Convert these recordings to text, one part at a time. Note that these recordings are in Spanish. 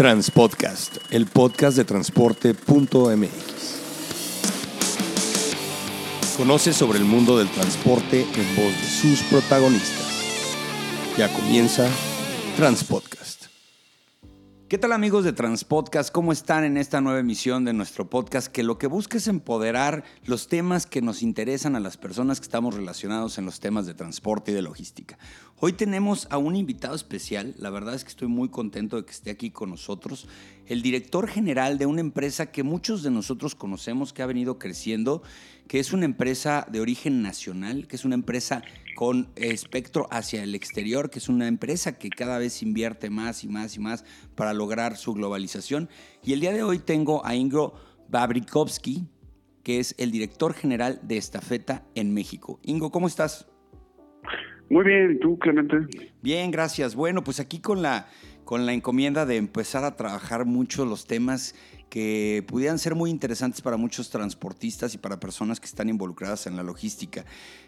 Transpodcast, el podcast de transporte.mx. Conoce sobre el mundo del transporte en voz de sus protagonistas. Ya comienza Transpodcast. ¿Qué tal amigos de Transpodcast? ¿Cómo están en esta nueva emisión de nuestro podcast que lo que busca es empoderar los temas que nos interesan a las personas que estamos relacionados en los temas de transporte y de logística? Hoy tenemos a un invitado especial, la verdad es que estoy muy contento de que esté aquí con nosotros, el director general de una empresa que muchos de nosotros conocemos que ha venido creciendo, que es una empresa de origen nacional, que es una empresa con espectro hacia el exterior, que es una empresa que cada vez invierte más y más y más para lograr su globalización. Y el día de hoy tengo a Ingro Babrikovsky, que es el director general de Estafeta en México. Ingo, ¿cómo estás? Muy bien, ¿y tú, Clemente? Bien, gracias. Bueno, pues aquí con la, con la encomienda de empezar a trabajar mucho los temas que pudieran ser muy interesantes para muchos transportistas y para personas que están involucradas en la logística.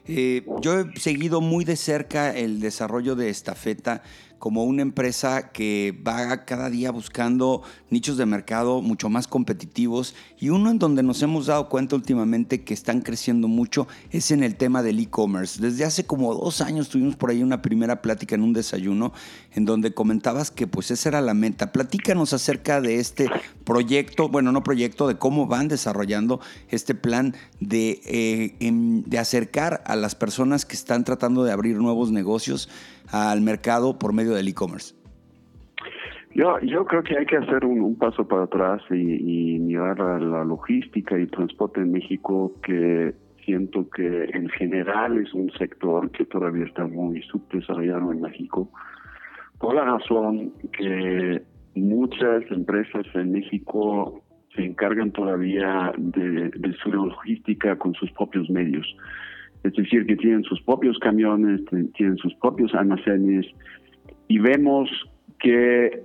Eh, yo he seguido muy de cerca el desarrollo de Estafeta como una empresa que va cada día buscando nichos de mercado mucho más competitivos y uno en donde nos hemos dado cuenta últimamente que están creciendo mucho es en el tema del e-commerce. Desde hace como dos años tuvimos por ahí una primera plática en un desayuno en donde comentabas que pues esa era la meta. Platícanos acerca de este proyecto, bueno, no proyecto, de cómo van desarrollando este plan de, eh, de acercar a las personas que están tratando de abrir nuevos negocios al mercado por medio del e-commerce? Yo, yo creo que hay que hacer un, paso para atrás y, mirar a la logística y transporte en México, que siento que en general es un sector que todavía está muy subdesarrollado en México, por la razón que muchas empresas en México se encargan todavía de, de su logística con sus propios medios es decir, que tienen sus propios camiones, tienen sus propios almacenes y vemos que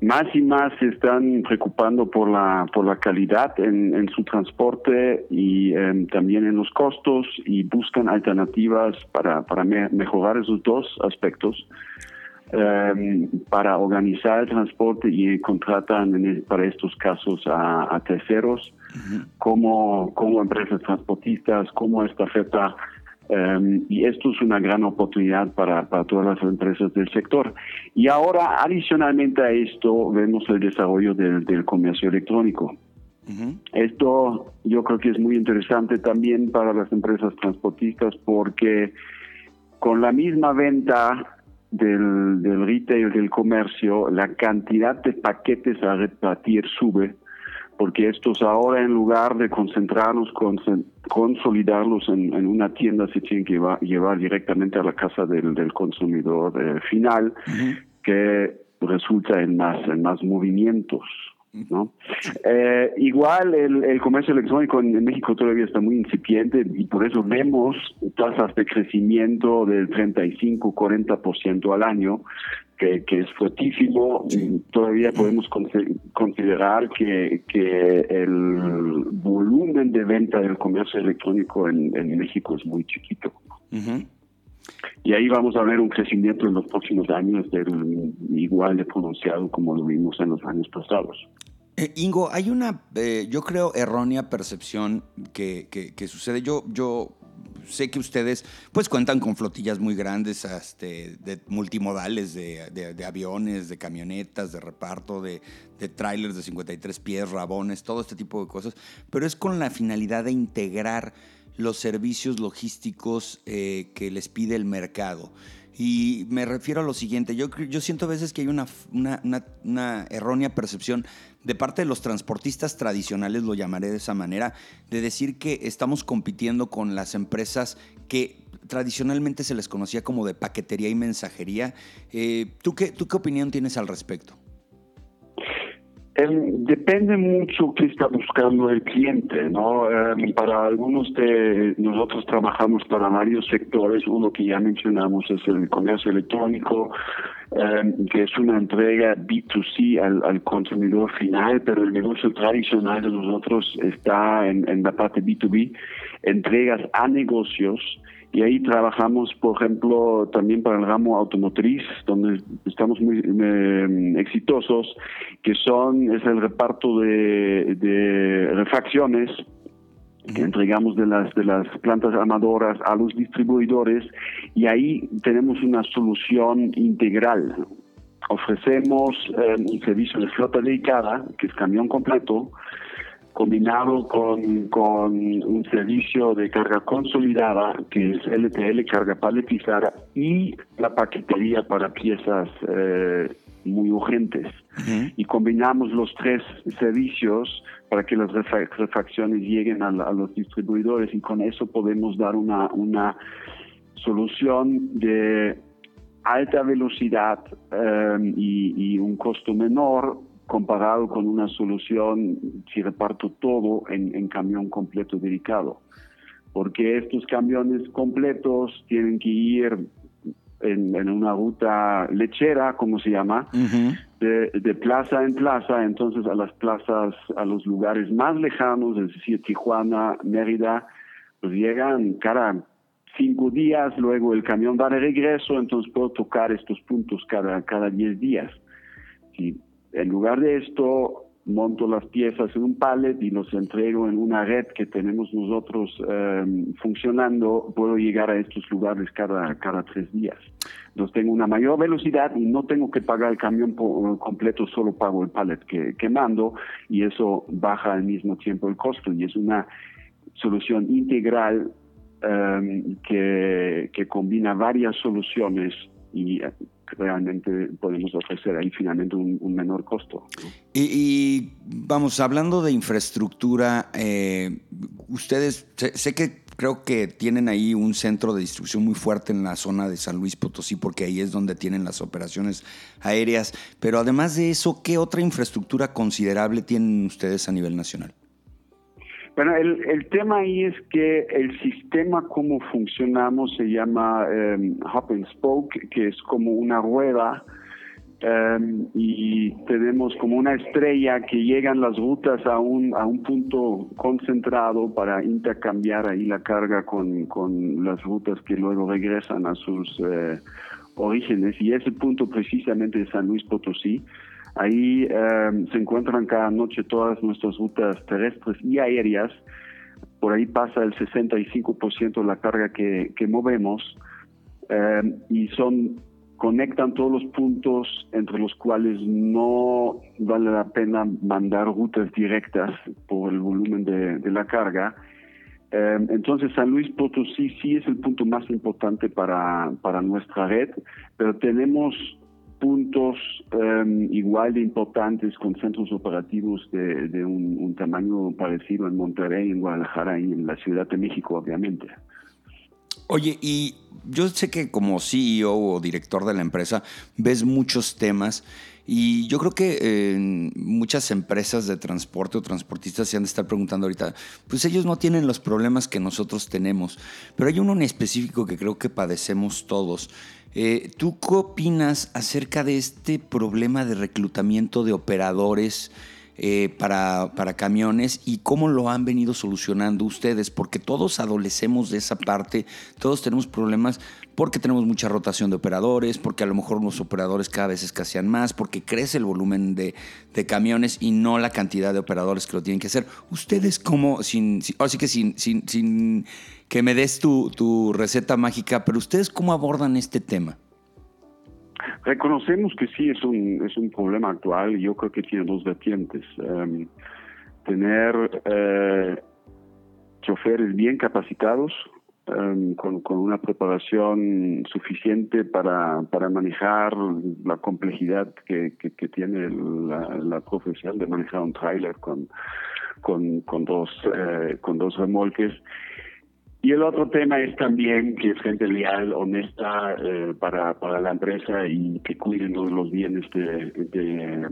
más y más se están preocupando por la por la calidad en, su transporte y em, también en los costos y buscan alternativas para, para mejorar esos dos aspectos em, para organizar el transporte y contratan para estos casos a, terceros como como empresas transportistas como esta estafeta Um, y esto es una gran oportunidad para, para todas las empresas del sector. Y ahora, adicionalmente a esto, vemos el desarrollo del, del comercio electrónico. Esto yo creo que es muy interesante también para las empresas transportistas porque con la misma venta del, del retail, del comercio, la cantidad de paquetes a repartir sube porque estos ahora en lugar de concentrarlos, con, consolidarlos en, una tienda, se tienen que llevar, directamente a la casa del, consumidor eh, final, que resulta en más, en más movimientos. ¿no? Eh, igual el, comercio electrónico en, México todavía está muy incipiente y por eso vemos tasas de crecimiento del 35-40% al año, que, es fuertísimo. Todavía podemos considerar que, que el volumen de venta del comercio electrónico en, México es muy chiquito. Y ahí vamos a ver un crecimiento en los próximos años igual de pronunciado como lo vimos en los años pasados. Eh, Ingo, hay una, eh, yo creo, errónea percepción que, que, sucede. Yo, yo sé que ustedes pues cuentan con flotillas muy grandes este, multimodales, de, aviones, de camionetas, de reparto, de, de trailers de 53 pies, rabones, todo este tipo de cosas, pero es con la finalidad de integrar los servicios logísticos eh, que les pide el mercado. Y me refiero a lo siguiente, yo, yo siento a veces que hay una, errónea percepción de parte de los transportistas tradicionales, lo llamaré de esa manera, de decir que estamos compitiendo con las empresas que tradicionalmente se les conocía como de paquetería y mensajería. Eh, ¿tú, qué, ¿Tú qué opinión tienes al respecto? Depende mucho qué está buscando el cliente, ¿no? Em, para algunos de nosotros trabajamos para varios sectores. Uno que ya mencionamos es el comercio electrónico, em, que es una entrega B2C al, consumidor final, pero el negocio tradicional de nosotros está en, en la parte B2B, entregas a negocios y ahí trabajamos, por ejemplo, también para el ramo automotriz, donde estamos muy eh, exitosos, que son es el reparto de, de refacciones que entregamos de las de las plantas armadoras a los distribuidores y ahí tenemos una solución integral. Ofrecemos eh, un servicio de flota dedicada, que es camión completo, combinado con, con un servicio de carga consolidada, que es LTL, carga paletizada, y la paquetería para piezas eh, muy urgentes. Y combinamos los tres servicios para que las refacciones lleguen a, los distribuidores y con eso podemos dar una, una solución de alta velocidad eh, y, y un costo menor comparado con una solución si reparto todo en, camión completo dedicado. Porque estos camiones completos tienen que ir en, una ruta lechera, como se llama, de, plaza en plaza, entonces a las plazas, a los lugares más lejanos, es decir, Tijuana, Mérida, pues llegan cada cinco días, luego el camión va de regreso, entonces puedo tocar estos puntos cada, cada diez días. Si en lugar de esto, monto las piezas en un pallet y los entrego en una red que tenemos nosotros em, funcionando, puedo llegar a estos lugares cada, cada tres días. Entonces tengo una mayor velocidad y no tengo que pagar el camión completo, solo pago el pallet que, mando y eso baja al mismo tiempo el costo y es una solución integral em, que, que combina varias soluciones y realmente podemos ofrecer ahí finalmente un, menor costo. Y, vamos, hablando de infraestructura, eh, ustedes, sé, que creo que tienen ahí un centro de distribución muy fuerte en la zona de San Luis Potosí, porque ahí es donde tienen las operaciones aéreas, pero además de eso, ¿qué otra infraestructura considerable tienen ustedes a nivel nacional? Bueno, el, el, tema ahí es que el sistema como funcionamos se llama um, Hop and Spoke, que es como una rueda em, y tenemos como una estrella que llegan las rutas a un, a un punto concentrado para intercambiar ahí la carga con, con las rutas que luego regresan a sus eh, orígenes y ese punto precisamente de San Luis Potosí. Ahí em, se encuentran cada noche todas nuestras rutas terrestres y aéreas. Por ahí pasa el 65% de la carga que, que movemos em, y son conectan todos los puntos entre los cuales no vale la pena mandar rutas directas por el volumen de, de la carga. Em, entonces San Luis Potosí sí es el punto más importante para, para nuestra red, pero tenemos puntos em, igual de importantes con centros operativos de, un, tamaño parecido en Monterrey, en Guadalajara y en la Ciudad de México, obviamente. Oye, y yo sé que como CEO o director de la empresa ves muchos temas y yo creo que muchas empresas de transporte o transportistas se han de estar preguntando ahorita, pues ellos no tienen los problemas que nosotros tenemos, pero hay uno en específico que creo que padecemos todos eh, ¿Tú qué opinas acerca de este problema de reclutamiento de operadores eh, para, para, camiones y cómo lo han venido solucionando ustedes? Porque todos adolecemos de esa parte, todos tenemos problemas porque tenemos mucha rotación de operadores, porque a lo mejor los operadores cada vez escasean más, porque crece el volumen de, camiones y no la cantidad de operadores que lo tienen que hacer. Ustedes como, sin, así que sin, que me des tu, receta mágica, pero ustedes cómo abordan este tema? Reconocemos que sí es un, es un problema actual y yo creo que tiene dos vertientes. Em, tener eh, choferes bien capacitados, em, con, con, una preparación suficiente para, para manejar la complejidad que, que, tiene la, la, profesión de manejar un tráiler con, con, con, dos, eh, con dos remolques. Y el otro tema es también que es gente leal, honesta eh, para, para la empresa y que cuiden los, los bienes de, de,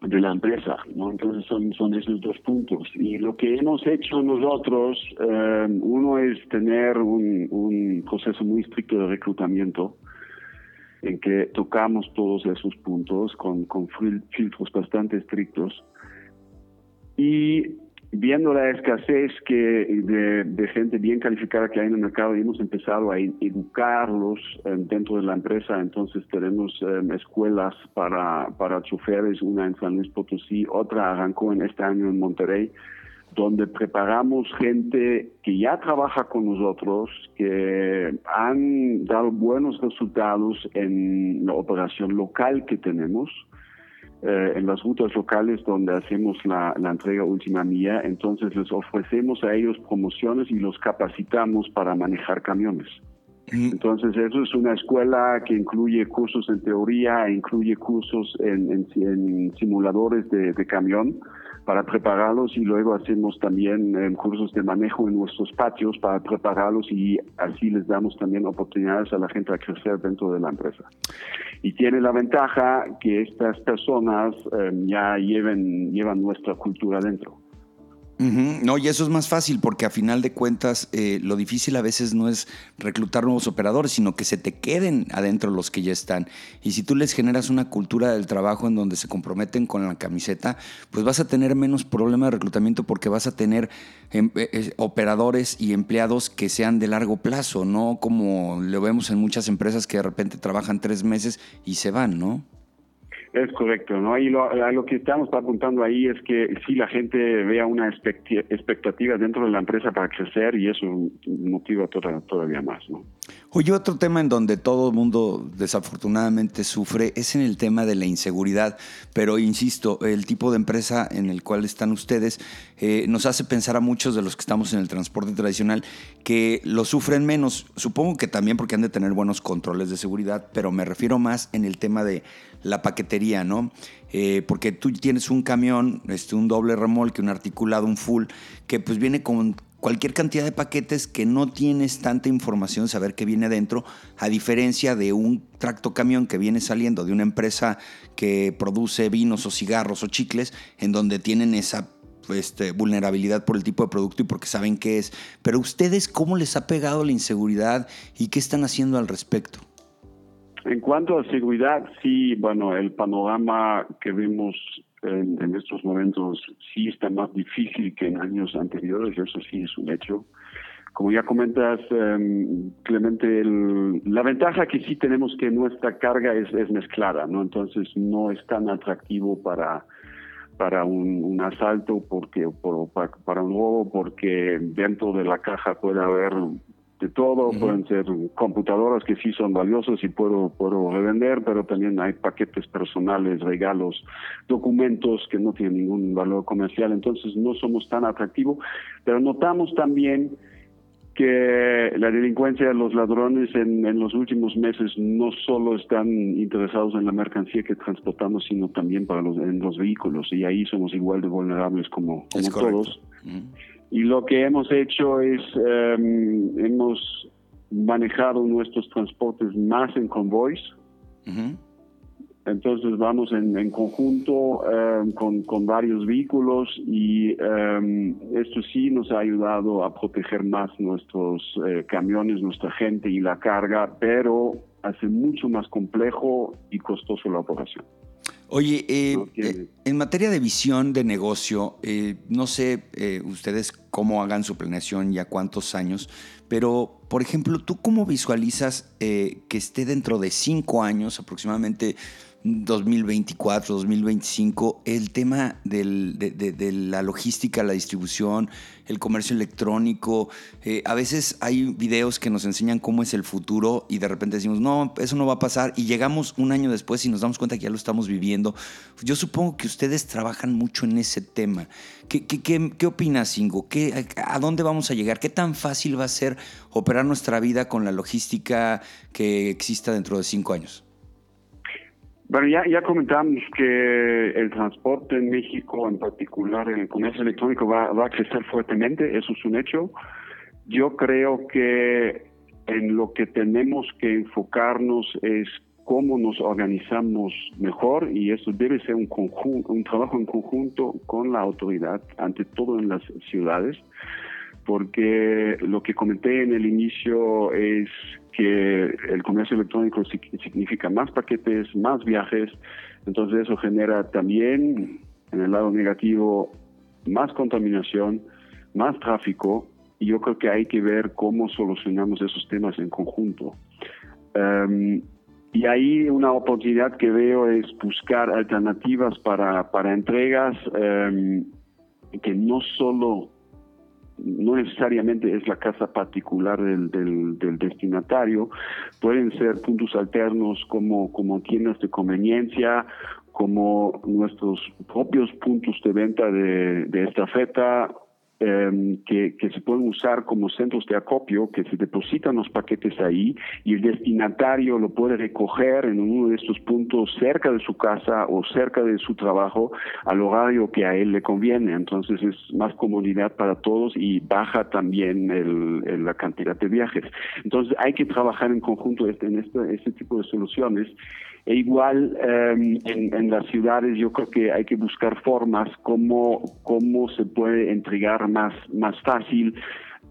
la empresa. ¿no? Entonces son, son esos dos puntos. Y lo que hemos hecho nosotros, eh, uno es tener un, un proceso muy estricto de reclutamiento en que tocamos todos esos puntos con, con filtros bastante estrictos. Y viendo la escasez que de, gente bien calificada que hay en el mercado, hemos empezado a educarlos eh, dentro de la empresa. Entonces tenemos em, escuelas para, para choferes, una en San Luis Potosí, otra arrancó en este año en Monterrey, donde preparamos gente que ya trabaja con nosotros, que han dado buenos resultados en la operación local que tenemos eh, en las rutas locales donde hacemos la, entrega última mía, entonces les ofrecemos a ellos promociones y los capacitamos para manejar camiones. Entonces, eso es una escuela que incluye cursos en teoría, incluye cursos en, simuladores de, camión para prepararlos y luego hacemos también eh, cursos de manejo en nuestros patios para prepararlos y así les damos también oportunidades a la gente a crecer dentro de la empresa. Y tiene la ventaja que estas personas eh, ya lleven, llevan nuestra cultura dentro. No, y eso es más fácil porque a final de cuentas eh, lo difícil a veces no es reclutar nuevos operadores, sino que se te queden adentro los que ya están. Y si tú les generas una cultura del trabajo en donde se comprometen con la camiseta, pues vas a tener menos problema de reclutamiento porque vas a tener em, eh, eh, operadores y empleados que sean de largo plazo, no como lo vemos en muchas empresas que de repente trabajan tres meses y se van, ¿no? Es correcto, ¿no? Y lo, lo que estamos apuntando ahí es que si la gente vea una expectativa dentro de la empresa para crecer y eso motiva todavía más, ¿no? Oye, otro tema en donde todo el mundo desafortunadamente sufre es en el tema de la inseguridad, pero insisto, el tipo de empresa en el cual están ustedes eh, nos hace pensar a muchos de los que estamos en el transporte tradicional que lo sufren menos. Supongo que también porque han de tener buenos controles de seguridad, pero me refiero más en el tema de la paquetería, ¿no? Eh, porque tú tienes un camión, este, un doble remolque, un articulado, un full, que pues viene con cualquier cantidad de paquetes que no tienes tanta información saber qué viene adentro, a diferencia de un tracto camión que viene saliendo de una empresa que produce vinos o cigarros o chicles, en donde tienen esa este, vulnerabilidad por el tipo de producto y porque saben qué es. Pero ustedes, ¿cómo les ha pegado la inseguridad y qué están haciendo al respecto? En cuanto a seguridad, sí, bueno, el panorama que vimos en, estos momentos sí está más difícil que en años anteriores, eso sí es un hecho. Como ya comentas, em, Clemente, la ventaja que sí tenemos que nuestra carga es, es mezclada, ¿no? Entonces no es tan atractivo para para un, asalto porque para un robo porque dentro de la caja puede haber de todo, pueden ser computadoras que sí son valiosas y puedo, puedo revender, pero también hay paquetes personales, regalos, documentos que no tienen ningún valor comercial, entonces no somos tan atractivos, pero notamos también que la delincuencia, los ladrones en, en, los últimos meses no solo están interesados en la mercancía que transportamos, sino también para los, en los vehículos, y ahí somos igual de vulnerables como, todos. Y lo que hemos hecho es, em, hemos manejado nuestros transportes más en convoys. Entonces vamos en, conjunto em, con, varios vehículos y em, esto sí nos ha ayudado a proteger más nuestros eh, camiones, nuestra gente y la carga, pero hace mucho más complejo y costoso la operación. Oye, eh, eh, en materia de visión de negocio, eh, no sé ustedes cómo hagan su planeación ya cuántos años, pero por ejemplo, ¿tú cómo visualizas que esté dentro de cinco años aproximadamente? 2024, 2025, el tema de, la logística, la distribución, el comercio electrónico. Eh, a veces hay videos que nos enseñan cómo es el futuro y de repente decimos, no, eso no va a pasar y llegamos un año después y nos damos cuenta que ya lo estamos viviendo. Yo supongo que ustedes trabajan mucho en ese tema. ¿Qué, opinas, Ingo? ¿Qué, ¿A dónde vamos a llegar? ¿Qué tan fácil va a ser operar nuestra vida con la logística que exista dentro de cinco años? Bueno, ya, ya comentamos que el transporte en México, en particular el comercio electrónico, va, va a crecer fuertemente, eso es un hecho. Yo creo que en lo que tenemos que enfocarnos es cómo nos organizamos mejor y eso debe ser un, conjunto, un trabajo en conjunto con la autoridad, ante todo en las ciudades porque lo que comenté en el inicio es que el comercio electrónico significa más paquetes, más viajes, entonces eso genera también en el lado negativo más contaminación, más tráfico, y yo creo que hay que ver cómo solucionamos esos temas en conjunto. Em, y ahí una oportunidad que veo es buscar alternativas para, para entregas em, que no solo, no necesariamente es la casa particular del, del, destinatario, pueden ser puntos alternos como, como tiendas de conveniencia, como nuestros propios puntos de venta de, de estafeta Em, que, se pueden usar como centros de acopio, que se depositan los paquetes ahí y el destinatario lo puede recoger en uno de estos puntos cerca de su casa o cerca de su trabajo al horario que a él le conviene. Entonces es más comodidad para todos y baja también el, la cantidad de viajes. Entonces hay que trabajar en conjunto este, en este, este tipo de soluciones. E igual em, en, las ciudades yo creo que hay que buscar formas como cómo se puede entregar más, más fácil.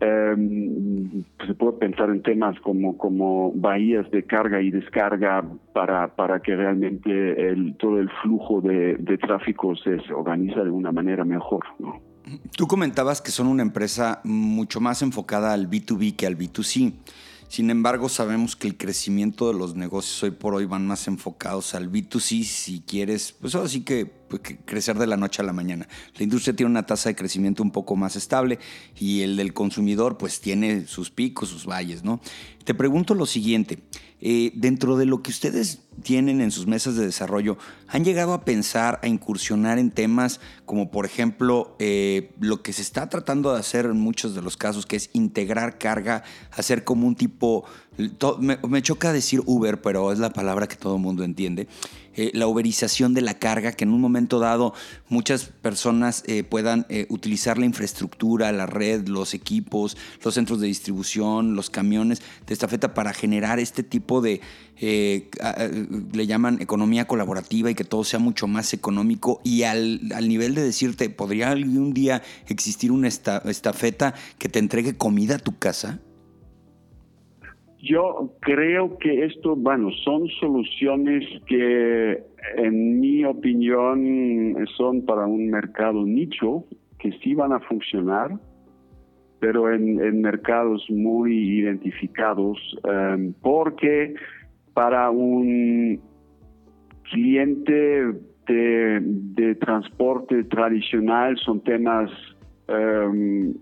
Em, se puede pensar en temas como, como bahías de carga y descarga para, para que realmente el, todo el flujo de, tráfico se, se organiza de una manera mejor. Tú comentabas que son una empresa mucho más enfocada al B2B que al B2C. Sin embargo, sabemos que el crecimiento de los negocios hoy por hoy van más enfocados al B2C si quieres, pues ahora sí que crecer de la noche a la mañana. La industria tiene una tasa de crecimiento un poco más estable y el del consumidor pues tiene sus picos, sus valles, ¿no? Te pregunto lo siguiente, eh, dentro de lo que ustedes tienen en sus mesas de desarrollo, ¿han llegado a pensar, a incursionar en temas como por ejemplo eh, lo que se está tratando de hacer en muchos de los casos, que es integrar carga, hacer como un tipo, me, me choca decir Uber, pero es la palabra que todo el mundo entiende, eh, la uberización de la carga, que en un momento dado muchas personas eh, puedan eh, utilizar la infraestructura, la red, los equipos, los centros de distribución, los camiones de estafeta para generar este tipo de, le llaman economía colaborativa y que todo sea mucho más económico y al, al nivel de decirte, ¿podría algún día existir una estafeta que te entregue comida a tu casa? Yo creo que esto, bueno, son soluciones que en mi opinión son para un mercado nicho, que sí van a funcionar, pero en, mercados muy identificados, em, porque para un cliente de, transporte tradicional son temas em,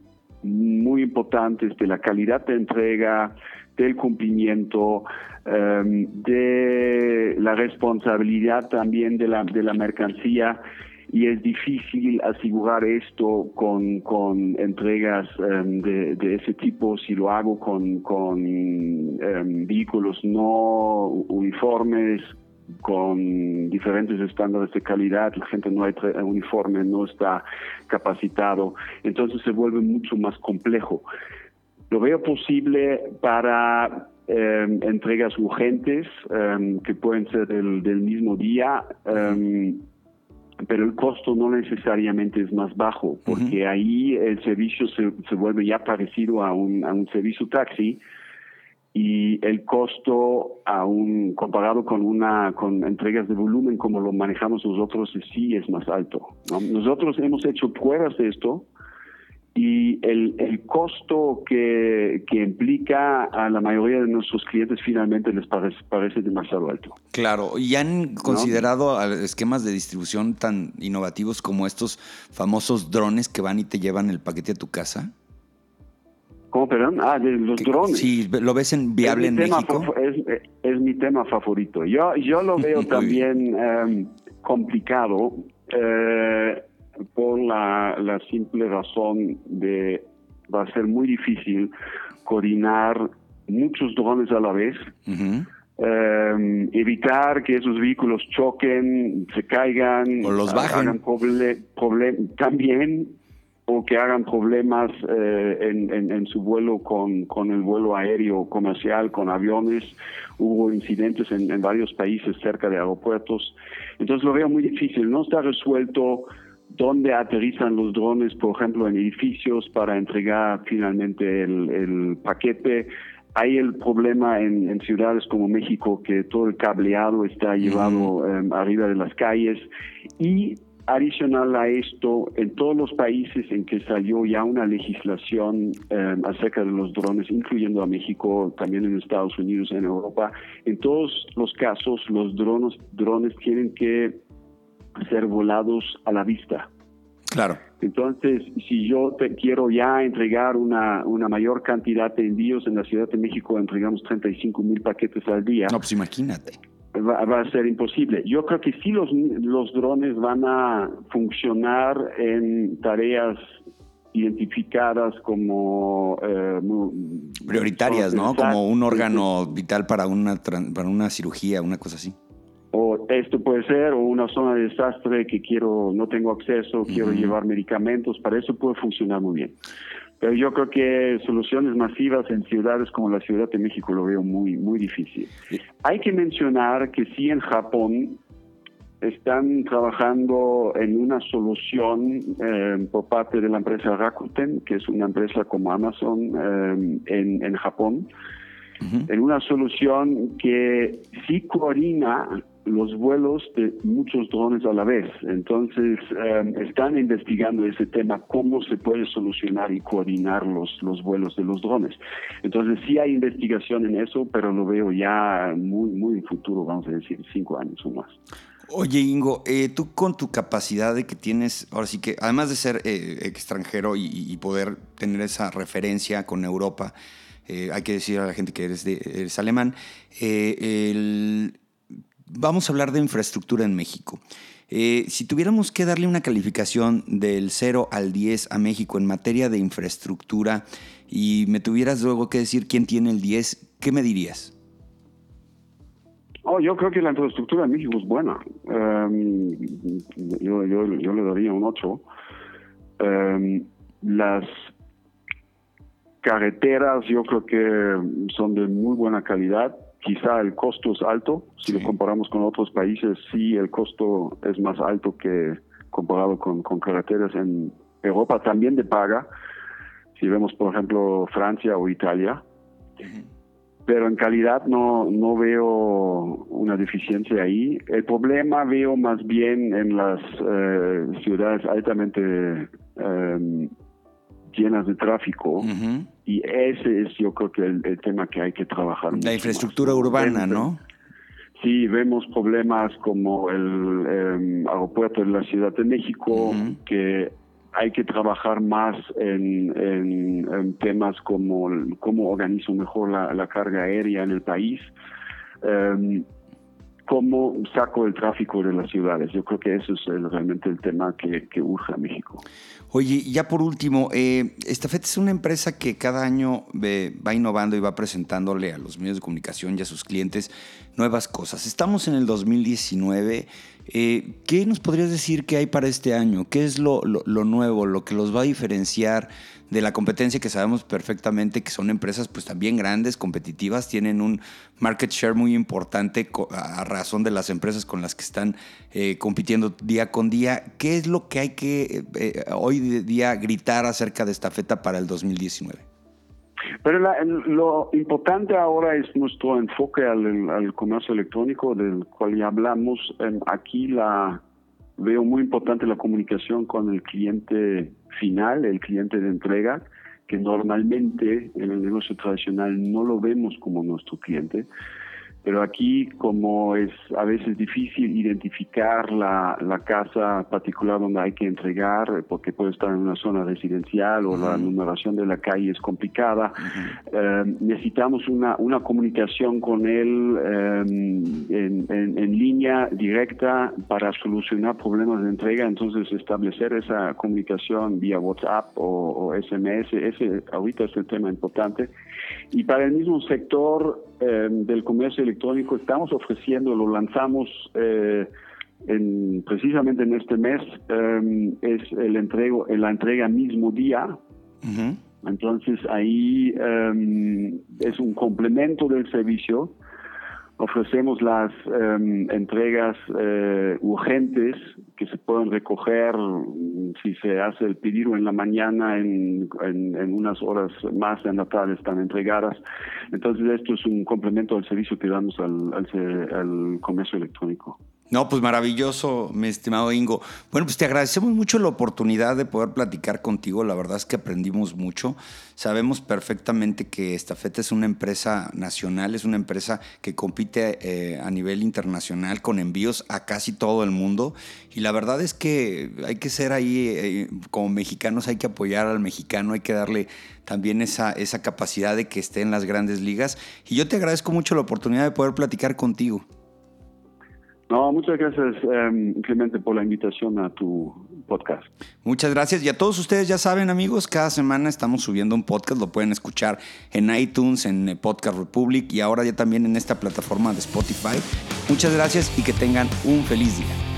muy importantes de la calidad de entrega, del cumplimiento, em, de la responsabilidad también de la, de la mercancía. Y es difícil asegurar esto con, con entregas em, de, ese tipo. Si lo hago con, con em, vehículos no uniformes con diferentes estándares de calidad, la gente no hay uniforme, no está capacitado, entonces se vuelve mucho más complejo. Lo veo posible para em, entregas urgentes em, que pueden ser del, del mismo día, em, pero el costo no necesariamente es más bajo, porque ahí el servicio se, se, vuelve ya parecido a un, a un servicio taxi y el costo aún comparado con una con entregas de volumen como lo manejamos nosotros sí es más alto. Nosotros hemos hecho pruebas de esto y el, el costo que, que, implica a la mayoría de nuestros clientes finalmente les parece, parece demasiado alto. Claro, ¿y han considerado esquemas de distribución tan innovativos como estos famosos drones que van y te llevan el paquete a tu casa? ¿Cómo, perdón? Ah, de los drones. Sí, ¿lo ves en viable en México? Es, es, mi tema favorito. Yo, yo lo veo también em, complicado. Eh, por la, simple razón de va a ser muy difícil coordinar muchos drones a la vez, em, evitar que esos vehículos choquen, se caigan, o los bajen. hagan también o que hagan problemas eh, en, en, su vuelo con, con el vuelo aéreo comercial, con aviones. Hubo incidentes en, en varios países cerca de aeropuertos. Entonces lo veo muy difícil. No está resuelto dónde aterrizan los drones, por ejemplo, en edificios para entregar finalmente el, paquete. Hay el problema en, ciudades como México que todo el cableado está llevado em, arriba de las calles y adicional a esto, en todos los países en que salió ya una legislación eh, acerca de los drones, incluyendo a México, también en Estados Unidos, en Europa, en todos los casos los drones, drones tienen que ser volados a la vista. Claro. Entonces, si yo te quiero ya entregar una, una mayor cantidad de envíos en la Ciudad de México, entregamos 35 mil paquetes al día. No, pues imagínate. Va, va, a ser imposible. Yo creo que sí los, los drones van a funcionar en tareas identificadas como eh, prioritarias, ¿no? Como un órgano vital para una para una cirugía, una cosa así o esto puede ser o una zona de desastre que quiero no tengo acceso quiero llevar medicamentos para eso puede funcionar muy bien pero yo creo que soluciones masivas en ciudades como la Ciudad de México lo veo muy muy difícil. Hay que mencionar que sí en Japón están trabajando en una solución eh, por parte de la empresa Rakuten que es una empresa como Amazon eh, en, en Japón en una solución que sí coordina los vuelos de muchos drones a la vez. Entonces, em, están investigando ese tema, cómo se puede solucionar y coordinar los, los vuelos de los drones. Entonces, sí hay investigación en eso, pero lo veo ya muy, muy en futuro, vamos a decir, cinco años o más. Oye, Ingo, eh, tú con tu capacidad de que tienes, ahora sí que, además de ser eh, extranjero y, poder tener esa referencia con Europa, eh, hay que decir a la gente que eres, de, eres alemán, el vamos a hablar de infraestructura en México. Eh, si tuviéramos que darle una calificación del 0 al 10 a México en materia de infraestructura y me tuvieras luego que decir quién tiene el 10, ¿qué me dirías? Oh, yo creo que la infraestructura en México es buena. Em, yo, le daría un 8. Em, las carreteras yo creo que son de muy buena calidad quizá el costo es alto, si lo comparamos con otros países, sí el costo es más alto que comparado con, carreteras en Europa, también de paga, si vemos por ejemplo Francia o Italia. Pero en calidad no, no veo una deficiencia ahí. El problema veo más bien en las eh, ciudades altamente eh, llenas de tráfico. Y ese es yo creo que el, tema que hay que trabajar. La infraestructura urbana, ¿no? Sí, vemos problemas como el em, aeropuerto de la Ciudad de México, que hay que trabajar más en, temas como cómo organizo mejor la, carga aérea en el país. Em, cómo saco el tráfico de las ciudades. Yo creo que eso es realmente el tema que, urge a México. Oye, ya por último, eh, Estafeta es una empresa que cada año va innovando y va presentándole a los medios de comunicación y a sus clientes nuevas cosas. Estamos en el 2019. Eh, ¿Qué nos podrías decir que hay para este año? ¿Qué es lo nuevo, lo que los va a diferenciar? De la competencia que sabemos perfectamente que son empresas pues también grandes, competitivas, tienen un market share muy importante a razón de las empresas con las que están eh, compitiendo día con día. ¿Qué es lo que hay que eh, hoy día gritar acerca de esta feta para el 2019? Pero lo importante ahora es nuestro enfoque al, comercio electrónico, del cual ya hablamos. aquí la veo muy importante la comunicación con el cliente final, el cliente de entrega, que normalmente en el negocio tradicional no lo vemos como nuestro cliente. Pero aquí, como es a veces difícil identificar la, la, casa particular donde hay que entregar, porque puede estar en una zona residencial o la numeración de la calle es complicada, eh, necesitamos una, una comunicación con él eh, en, en, línea directa para solucionar problemas de entrega. Entonces, establecer esa comunicación vía WhatsApp o, o SMS, ese ahorita es el tema importante. Y para el mismo sector eh, del comercio electrónico estamos ofreciendo, lo lanzamos eh, en, precisamente en este mes, eh, es el entrego, la entrega mismo día. Entonces ahí es un complemento del servicio ofrecemos las em, entregas eh, urgentes que se pueden recoger mm, si se hace el pedido en la mañana, en, en, unas horas más en la tarde están entregadas. Entonces esto es un complemento al servicio que damos al, al, al comercio electrónico. No, pues maravilloso, mi estimado Ingo. Bueno, pues te agradecemos mucho la oportunidad de poder platicar contigo. La verdad es que aprendimos mucho. Sabemos perfectamente que Estafeta es una empresa nacional, es una empresa que compite eh, a nivel internacional con envíos a casi todo el mundo. Y la verdad es que hay que ser ahí, eh, como mexicanos, hay que apoyar al mexicano, hay que darle también esa, esa capacidad de que esté en las grandes ligas. Y yo te agradezco mucho la oportunidad de poder platicar contigo. No, muchas gracias, um, Clemente, por la invitación a tu podcast. Muchas gracias. Y a todos ustedes ya saben, amigos, cada semana estamos subiendo un podcast. Lo pueden escuchar en iTunes, en eh, Podcast Republic y ahora ya también en esta plataforma de Spotify. Muchas gracias y que tengan un feliz día.